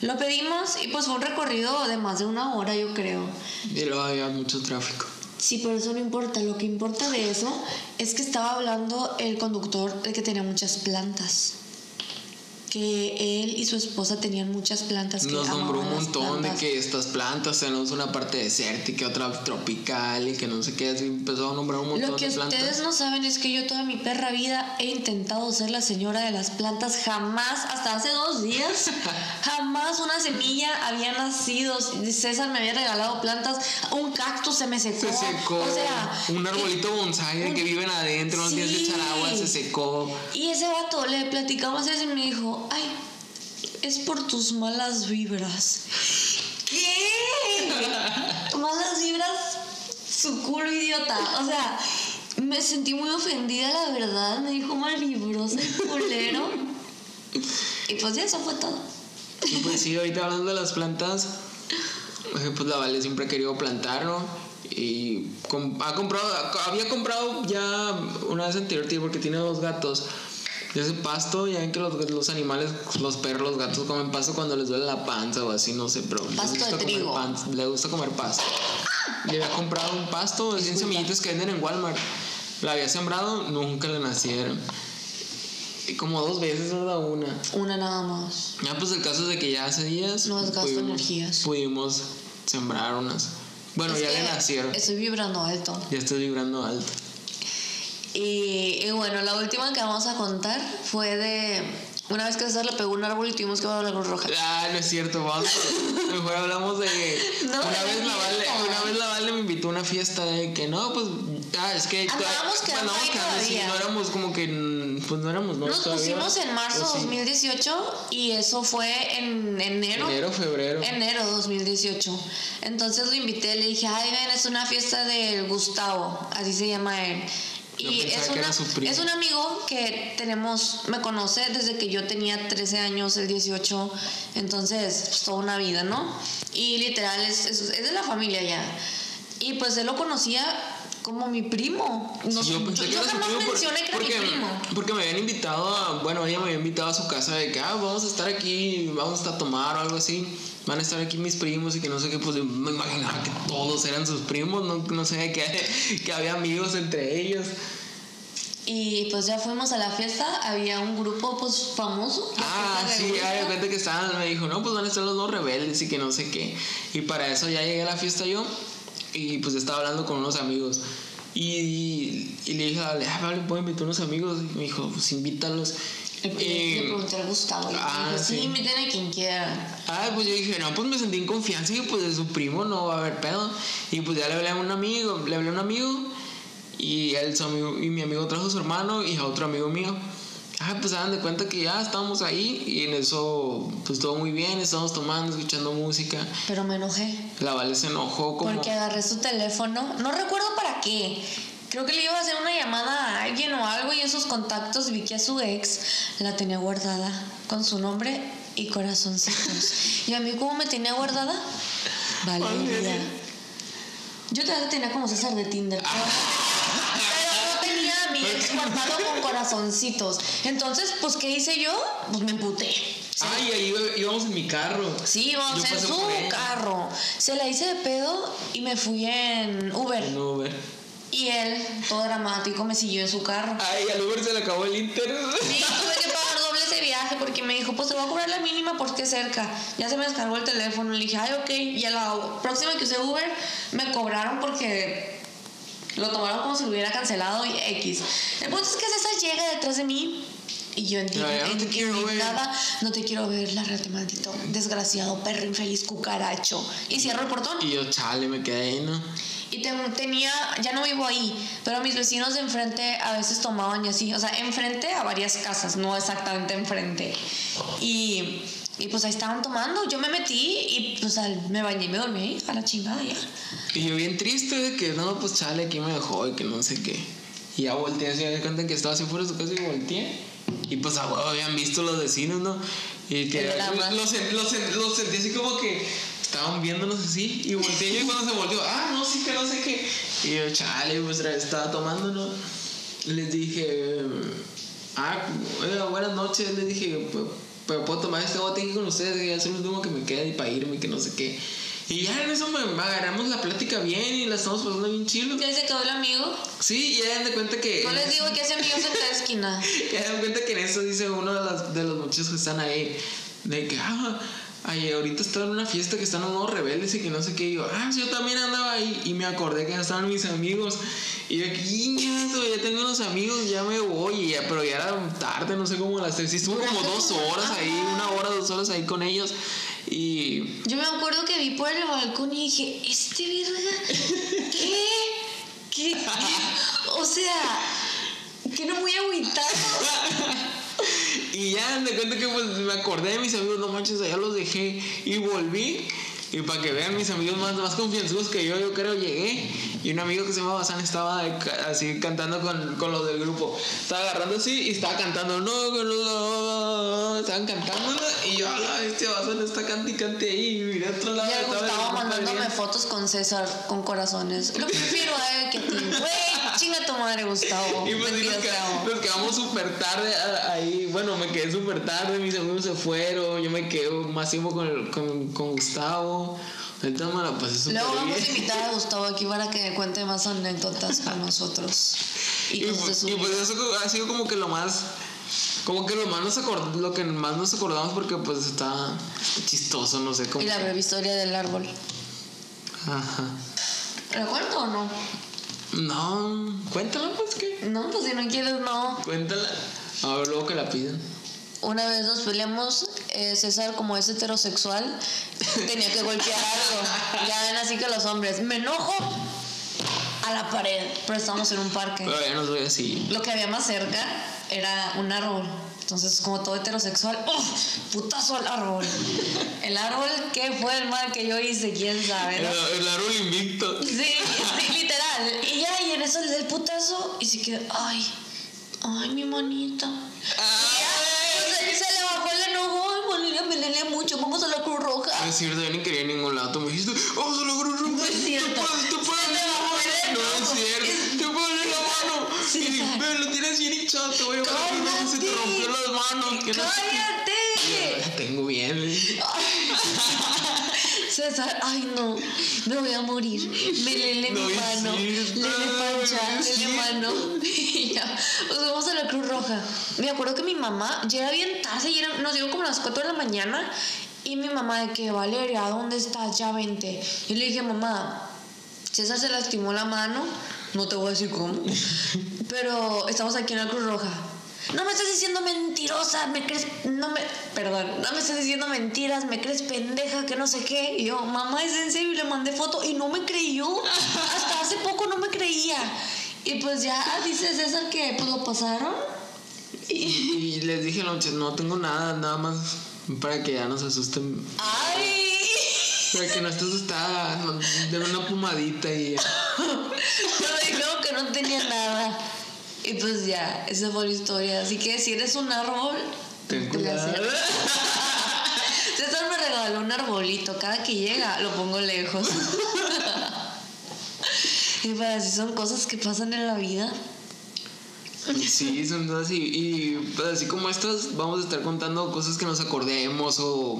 Speaker 1: Lo pedimos y pues fue un recorrido de más de una hora, yo creo.
Speaker 2: Y luego había mucho tráfico.
Speaker 1: Sí, pero eso no importa. Lo que importa de eso es que estaba hablando el conductor de que tenía muchas plantas. Que él y su esposa tenían muchas plantas. Que
Speaker 2: Nos nombró un montón de que estas plantas tenemos una parte desértica, otra tropical y que no sé qué. Así empezó a nombrar un montón
Speaker 1: Lo que
Speaker 2: de plantas.
Speaker 1: ustedes no saben es que yo toda mi perra vida he intentado ser la señora de las plantas. Jamás, hasta hace dos días, jamás una semilla había nacido. César me había regalado plantas. Un cactus se me secó.
Speaker 2: Se secó.
Speaker 1: O sea,
Speaker 2: un arbolito bonsai de
Speaker 1: un-
Speaker 2: que viven adentro, no tienes que
Speaker 1: Sí.
Speaker 2: echar agua, se secó.
Speaker 1: Y ese vato le platicamos eso y me dijo, ay, es por tus malas vibras. ¿Qué? malas vibras, su culo idiota. O sea, me sentí muy ofendida, la verdad. Me dijo malvibrosa y culero. Y pues ya eso fue todo.
Speaker 2: Y pues sí, ahorita hablando de las plantas, eh, pues la Vale siempre ha querido plantar, ¿no? Y ha comprado, había comprado ya una vez anterior, tío, porque tiene dos gatos. Y ese pasto, ya ven que los, los animales, los perros, los gatos comen pasto cuando les duele la panza o así, no sé, pero les
Speaker 1: Pasto de
Speaker 2: gusta comer
Speaker 1: trigo.
Speaker 2: pan- le gusta comer pasto. Le había comprado un pasto, en
Speaker 1: Disculpa.
Speaker 2: semillitas que venden en Walmart. La había sembrado, nunca le nacieron. Y como dos veces, ¿verdad? Una.
Speaker 1: Una nada más.
Speaker 2: Ya pues el caso es de que ya hace días
Speaker 1: No desgasto energías.
Speaker 2: pudimos sembrar unas. Bueno,
Speaker 1: Es
Speaker 2: ya le nacieron.
Speaker 1: Estoy vibrando alto.
Speaker 2: Ya estoy vibrando alto.
Speaker 1: Y, y bueno, la última que vamos a contar fue de una vez que César le pegó un árbol y tuvimos que a la Cruz Roja.
Speaker 2: Ah, no es cierto, vamos. Mejor hablamos de.
Speaker 1: No,
Speaker 2: una, vez la vale, una vez la Vale me invitó a una fiesta de que no, pues. Ah, es que.
Speaker 1: Andábamos quedando ahí
Speaker 2: quedando, sí, no éramos como que. mm, Pues no éramos no
Speaker 1: Nos pusimos en marzo
Speaker 2: Pues sí.
Speaker 1: 2018 y eso fue en enero.
Speaker 2: Enero, febrero.
Speaker 1: Enero 2018. Entonces lo invité, le dije, ay, ven, es una fiesta del Gustavo, así se llama él. Y es, una- es un amigo que tenemos, me conoce desde que yo tenía 13 años, el 18, entonces pues, toda una vida, ¿no? Y literal es, es, es de la familia ya. Y pues él lo conocía como mi primo. No,
Speaker 2: Sí,
Speaker 1: yo,
Speaker 2: pensé que
Speaker 1: yo
Speaker 2: era
Speaker 1: jamás
Speaker 2: por-
Speaker 1: mencioné que era
Speaker 2: porque,
Speaker 1: mi primo.
Speaker 2: Porque me habían invitado a, bueno, ella me había invitado a su casa de que, ah, vamos a estar aquí, vamos a tomar o algo así. Van a estar aquí mis primos y que no sé qué, pues yo me imaginaba que todos eran sus primos, no, no sé, que, que había amigos entre ellos.
Speaker 1: Y pues ya fuimos a la fiesta, había un grupo pues famoso.
Speaker 2: Ah, sí, ya de repente que estaban, me dijo, no, pues van a estar los dos rebeldes y que no sé qué. Y para eso ya llegué a la fiesta yo y pues estaba hablando con unos amigos. Y, y le dije, ah, vale, puedo invitar unos amigos. Y me dijo, pues invítalos.
Speaker 1: Le,
Speaker 2: Y-
Speaker 1: le pregunté al Gustavo y
Speaker 2: Ah,
Speaker 1: me dijo, sí,
Speaker 2: sí.
Speaker 1: inviten a quien quiera.
Speaker 2: Ah, pues yo dije, no, pues me sentí en confianza y pues de su primo no va a haber pedo. Y pues ya le hablé a un amigo, le hablé a un amigo y él, su amigo, y mi amigo trajo a su hermano y a otro amigo mío. Ah, pues se dan de cuenta que ya estábamos ahí y en eso, pues todo muy bien, estábamos tomando, escuchando música.
Speaker 1: Pero me enojé
Speaker 2: La Vale se enojó como...
Speaker 1: porque agarré su teléfono. No recuerdo para qué. Creo que le iba a hacer una llamada a alguien o algo y esos contactos vi que a su ex la tenía guardada con su nombre y corazoncitos. ¿Y a mí cómo me tenía guardada? Valeria. Yo todavía tenía como César de Tinder. Guardado con corazoncitos. Entonces, pues, ¿qué hice yo? Pues me emputé.
Speaker 2: Ay, ahí íbamos en mi carro.
Speaker 1: Sí,
Speaker 2: Yo
Speaker 1: en su carro. Se la hice de pedo y me fui en Uber.
Speaker 2: En Uber.
Speaker 1: Y él, todo dramático, me siguió en su carro.
Speaker 2: Ay, al Uber se le acabó el Inter.
Speaker 1: Sí, tuve que pagar doble ese viaje porque me dijo, pues te voy a cobrar la mínima porque es cerca. Ya se me descargó el teléfono. Le dije, ay, ok. Y a la próxima que usé Uber, me cobraron porque lo tomaron como si lo hubiera cancelado y X. El punto es que César llega detrás de mí y yo entiendo,
Speaker 2: no te quiero ver.
Speaker 1: indignada, no te quiero ver, la rete maldito, desgraciado, perro infeliz, cucaracho. Y cierro el portón.
Speaker 2: Y yo, chale, me quedé ahí, ¿no?
Speaker 1: Y ten- tenía, ya no vivo ahí, pero mis vecinos de enfrente a veces tomaban y así, o sea, enfrente a varias casas, no exactamente enfrente. Y Y pues ahí estaban tomando. Yo me metí y pues al- me bañé y me dormí ahí, a la chingada ya.
Speaker 2: Y yo bien triste de que no, pues chale, aquí me dejó y que no sé qué. Y ya volteé así, me cuenta que estaba así fuera de su casa y volteé. Y pues a huevo habían visto los vecinos, ¿no? Y que los, sen- los, sen- los sentí así como que estaban viéndonos así. Y volteé yo y cuando se volteó, ah, no, sí que no sé qué. Y yo, chale, pues estaba tomando, ¿no? Les dije, ah, buenas noches. Les dije, "Pu- pero puedo tomar este bote aquí con ustedes, que es el último que me queda y para irme, que no sé qué. Y ya en eso me, agarramos la plática bien y la estamos pasando bien chido.
Speaker 1: Ya se quedó el amigo.
Speaker 2: Sí, y ya dan de cuenta que.
Speaker 1: No les digo que ese amigo en cada esquina.
Speaker 2: Ya dan cuenta que en eso dice uno de, las, de los muchachos que están ahí, de que, ah, ay, ahorita están en una fiesta que están unos rebeldes y que no sé qué. Y yo, ah, yo también andaba ahí y me acordé que ya estaban mis amigos. Y yo, ya tengo unos amigos, ya me voy. Y ya, pero ya era tarde, no sé cómo las tres. Sí, estuve como dos horas ahí, una hora, dos horas ahí con ellos. Y
Speaker 1: Yo me acuerdo que vi por el balcón y dije, ¿este verga? ¿Qué? ¿Qué? O sea, que no muy agüitado.
Speaker 2: Y ya me cuenta que pues me acordé de mis amigos, no manches, allá los dejé y volví. Y para que vean mis amigos más, más confianzudos que yo, yo creo llegué. Y un amigo que se llama Bazán estaba de así cantando con, con los del grupo. Estaba agarrando así y estaba cantando. No, que no, no". estaban cantando. Y yo, ala, este Bazán está cante y cante ahí. Y miré a otro lado.
Speaker 1: Y Gustavo mandándome fotos con César con corazones. Lo prefiero a él que a ti. Güey, chinga tu madre, Gustavo.
Speaker 2: Y pues nos, quedamos súper tarde a- ahí. Bueno, me quedé súper tarde, mis amigos se fueron. Yo me quedé más tiempo con, el- con, con Gustavo. Ahorita me la pasé súper
Speaker 1: Luego vamos a
Speaker 2: bien.
Speaker 1: invitar a Gustavo aquí para que cuente más anécdotas con nosotros. Y
Speaker 2: Y, pues, y pues eso ha sido como que lo más. Como que lo más nos acord- lo que más nos acordamos porque pues está chistoso, no sé cómo.
Speaker 1: Y la breve historia del árbol.
Speaker 2: Ajá.
Speaker 1: ¿La cuento o no?
Speaker 2: No, cuéntala pues que.
Speaker 1: No, pues si no quieres, no.
Speaker 2: Cuéntala. A ver luego que la piden.
Speaker 1: Una vez nos peleamos, eh, César, como es heterosexual, tenía que golpear algo. Ya ven así que los hombres, me enojo a la pared, pero estamos en un parque.
Speaker 2: Pero ya no soy así.
Speaker 1: Lo que había más cerca era un árbol. Entonces, como todo heterosexual, ¡oh! Putazo al árbol. El árbol, ¿qué fue el mal que yo hice? ¿Quién sabe?
Speaker 2: El, el árbol invicto.
Speaker 1: Sí, sí, literal. Y ya, y en eso le da el putazo y se queda, ay, ay, mi manita. Y ya, se, se le bajó el enojo, ay, me lele mucho, vamos a la Cruz Roja.
Speaker 2: No es cierto, yo ni quería ir a ningún lado. Tú me dijiste, vamos a la Cruz Roja.
Speaker 1: No es cierto.
Speaker 2: Te puedes, te puedes. No es cierto.
Speaker 1: Sí,
Speaker 2: ve, lo tienes bien hinchado. Te voy a llevar a la Cruz Roja. Se te
Speaker 1: Cállate.
Speaker 2: rompió las manos. que no.
Speaker 1: ¡Cállate!
Speaker 2: La Tengo bien.
Speaker 1: César, ay no, me voy a morir. Me lele
Speaker 2: No
Speaker 1: mi mano,
Speaker 2: cierto,
Speaker 1: lele pancha,
Speaker 2: no
Speaker 1: lele mano. Y ya, pues vamos a la Cruz Roja. Me acuerdo que mi mamá llega bien tarde y era- nos llegó como a las 4 de la mañana. Y mi mamá de que, Valeria, ¿dónde estás? Ya vente. Y le dije, mamá, César se lastimó la mano, no te voy a decir cómo, pero estamos aquí en la Cruz Roja. No me estás diciendo mentirosa, me crees, no me, perdón, no me estás diciendo mentiras, me crees pendeja, que no sé qué. Y yo, mamá, es en serio, y le mandé foto y no me creyó. Hasta hace poco no me creía. Y pues ya dice César que pues lo pasaron.
Speaker 2: Y, y les dije, no, no tengo nada, nada más para que ya no se asusten.
Speaker 1: ¡Ay!
Speaker 2: Para que no esté asustada. no, Deme una pomadita y ya.
Speaker 1: Pero dijeron que no tenía nada. Y pues ya, esa fue la historia. Así que si eres un árbol,
Speaker 2: Ten cuidado.
Speaker 1: César me regaló un arbolito. Cada que llega lo pongo lejos. y pues así son cosas que pasan en la vida.
Speaker 2: Sí, son todas así. Y pues así como estas, vamos a estar contando cosas que nos acordemos o.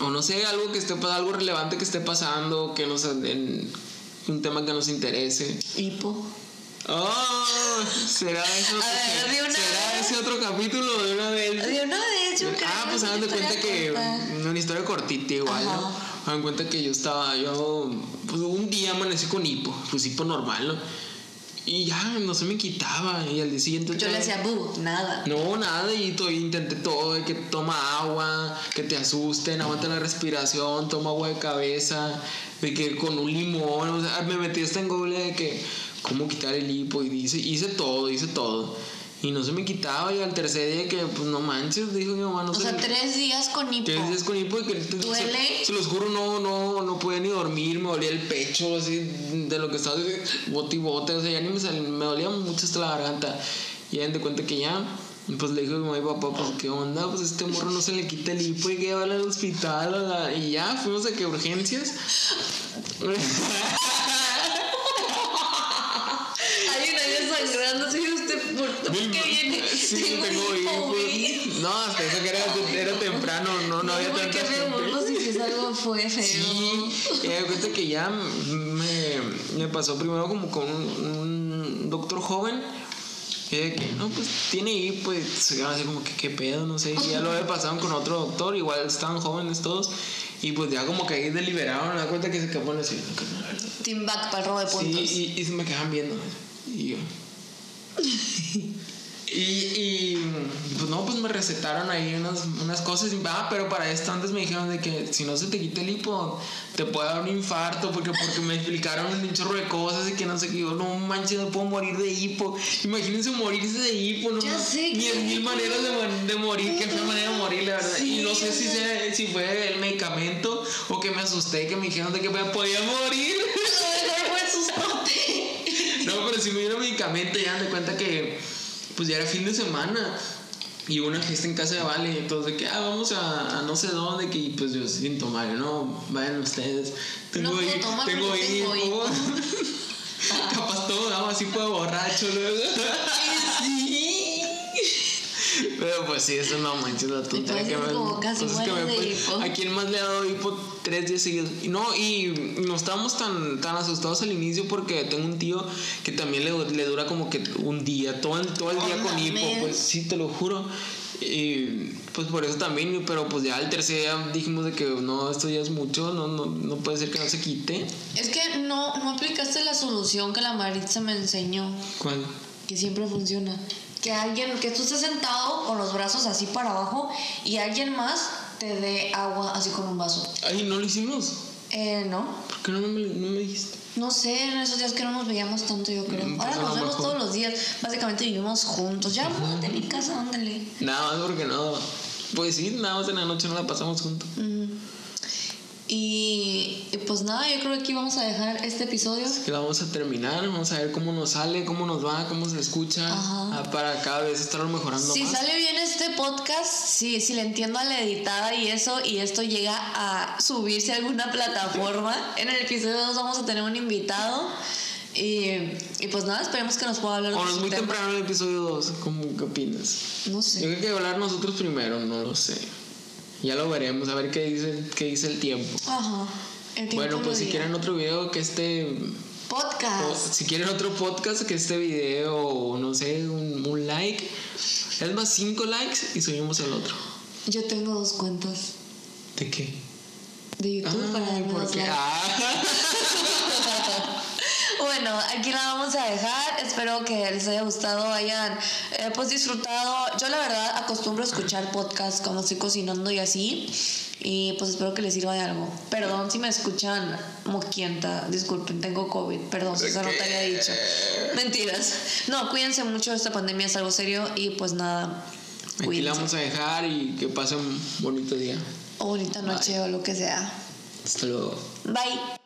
Speaker 2: O no sé, algo que esté algo relevante que esté pasando, que nos en un tema que nos interese.
Speaker 1: Hipo.
Speaker 2: Oh, será eso.
Speaker 1: A ver, de una
Speaker 2: será
Speaker 1: vez.
Speaker 2: ese otro capítulo de una vez.
Speaker 1: De una vez yo creo
Speaker 2: Ah, pues hagan de cuenta que una historia cortita igual,
Speaker 1: Ajá.
Speaker 2: ¿no? Hagan cuenta que yo estaba, yo, pues un día amanecí con hipo, pues hipo normal, ¿no? Y ya, no se me quitaba, y al día siguiente...
Speaker 1: Yo le decía, bu, nada.
Speaker 2: No, nada, y to- intenté todo, de que toma agua, que te asusten, aguanta la respiración, toma agua de cabeza, de que con un limón, o sea, me metí hasta en Google de que cómo quitar el hipo, y hice, hice todo, hice todo. Y no se me quitaba. Y al tercer día que, pues no manches, dijo mi mamá, no
Speaker 1: O
Speaker 2: se
Speaker 1: sea, tres días con hipo.
Speaker 2: Tres días con hipo y que te-
Speaker 1: ¿Duele?
Speaker 2: Se, se los juro, no, no, no podía ni dormir, me dolía el pecho, así, de lo que estaba bote y bote, o sea, ya ni me salía, me dolía mucho hasta la garganta. Y ya de cuenta que ya, pues le dijo a mi mamá y papá, pues qué onda, pues este morro no se le quita el hipo y que llevarlo al hospital, a la- y ya, fuimos a que urgencias.
Speaker 1: Una niña sangrando, sí, usted, ¿por qué viene?
Speaker 2: Sí,
Speaker 1: Tengo
Speaker 2: tengo
Speaker 1: hipo.
Speaker 2: No, hasta eso que era, era temprano, no, no había
Speaker 1: ¿por
Speaker 2: tanta
Speaker 1: qué me
Speaker 2: gente.
Speaker 1: burlo si es algo fue feo?
Speaker 2: Sí, y me cuenta que ya me, me pasó primero como con un, un doctor joven. Y de que, no, pues tiene y se quedaron así como que qué pedo, no sé. Y ya lo había pasado con otro doctor, igual estaban jóvenes todos. Y pues ya como que ahí deliberaron, me da cuenta que se quedaron así.
Speaker 1: Team back para el robo de puntos.
Speaker 2: Sí, y, y se me quedaban viendo. Y yo. Y, y, pues no, pues me recetaron ahí unas, unas cosas. y, Ah, pero para esto antes me dijeron de que si no se te quita el hipo, te puede dar un infarto. Porque, porque me explicaron un chorro de cosas y que no sé qué. Yo, no manches, no puedo morir de hipo. Imagínense morirse de hipo, no
Speaker 1: Ya sé,
Speaker 2: Diez
Speaker 1: qué
Speaker 2: mil maneras de, de morir. Qué fea manera de morir, la verdad.
Speaker 1: Sí,
Speaker 2: y no sé si,
Speaker 1: sea-
Speaker 2: si fue el medicamento o que me asusté, que me dijeron de que me podía morir. Si me dieron medicamento, ya me cuenta que pues ya era fin de semana. Y una fiesta en casa de Vale, entonces de que, ah, vamos a, a no sé dónde, que pues yo sin tomar, no, vayan ustedes. Tengo
Speaker 1: No tomar
Speaker 2: tengo hipo.
Speaker 1: hipo.
Speaker 2: Capaz todo así para borracho luego.
Speaker 1: Sí.
Speaker 2: Pero pues sí, eso no manches la tontería que me
Speaker 1: como casi
Speaker 2: cosas que
Speaker 1: mueres
Speaker 2: me
Speaker 1: de
Speaker 2: pues,
Speaker 1: hipo.
Speaker 2: ¿A quién más le ha dado hipo tres días seguidos? Y no, y no estábamos tan, tan asustados al inicio porque tengo un tío que también le, le dura como que un día, todo el, todo el día con hipo, pues sí, te lo juro. Y pues por eso también, pero pues ya al tercer día dijimos de que no, esto ya es mucho, no, no, no puede ser que no se quite.
Speaker 1: Es que no, no aplicaste la solución que la Maritza me enseñó,
Speaker 2: ¿Cuál?
Speaker 1: que siempre funciona. Que alguien, que tú estés sentado con los brazos así para abajo y alguien más te dé agua así con un vaso.
Speaker 2: Ay, no lo hicimos.
Speaker 1: Eh, ¿no?
Speaker 2: ¿Por qué no me, no me dijiste?
Speaker 1: No sé, en esos días que no nos veíamos tanto, yo creo.
Speaker 2: Mm,
Speaker 1: Ahora
Speaker 2: pues
Speaker 1: nos vemos todos los días. Básicamente vivimos juntos. Ya, a mi casa, ándale.
Speaker 2: Nada más porque no. Pues sí, nada más en la noche no la pasamos juntos.
Speaker 1: Y, y pues nada, yo creo que aquí vamos a dejar este episodio.
Speaker 2: que la vamos a terminar, vamos a ver cómo nos sale, cómo nos va, cómo se escucha,
Speaker 1: Ajá.
Speaker 2: ah, para cada vez estarlo mejorando
Speaker 1: Si
Speaker 2: más.
Speaker 1: sale bien este podcast, sí, si le entiendo a la editada y eso, y esto llega a subirse a alguna plataforma, en el episodio 2 vamos a tener un invitado. Y, y pues nada, esperemos que nos pueda hablar
Speaker 2: o no es muy
Speaker 1: tema.
Speaker 2: temprano el episodio 2, ¿cómo qué opinas?
Speaker 1: No
Speaker 2: Yo
Speaker 1: sé.
Speaker 2: creo que hablar nosotros primero, no lo sé. Ya lo veremos, a ver qué dice, qué dice el tiempo.
Speaker 1: Ajá. el tiempo
Speaker 2: Bueno, pues si
Speaker 1: dirá.
Speaker 2: quieren otro video que este... o
Speaker 1: Podcast.
Speaker 2: si quieren otro podcast que este video, no sé, un, un like. Es más, cinco likes y subimos el otro.
Speaker 1: Yo tengo dos cuentas
Speaker 2: ¿De qué?
Speaker 1: de YouTube para
Speaker 2: Ay,
Speaker 1: darme
Speaker 2: ¿por
Speaker 1: dos likes.
Speaker 2: Ah.
Speaker 1: Bueno, aquí la vamos a dejar. Espero que les haya gustado, hayan eh, pues disfrutado. Yo la verdad acostumbro a escuchar podcasts cuando estoy cocinando y así. Y pues espero que les sirva de algo. Perdón si me escuchan moquienta. Disculpen, tengo COVID. Perdón, si eso no te había dicho. Mentiras. No, cuídense mucho. Esta pandemia es algo serio. Y pues nada,
Speaker 2: Aquí la vamos a dejar y que pasen un bonito día.
Speaker 1: O bonita noche o lo que sea.
Speaker 2: Hasta luego.
Speaker 1: Bye.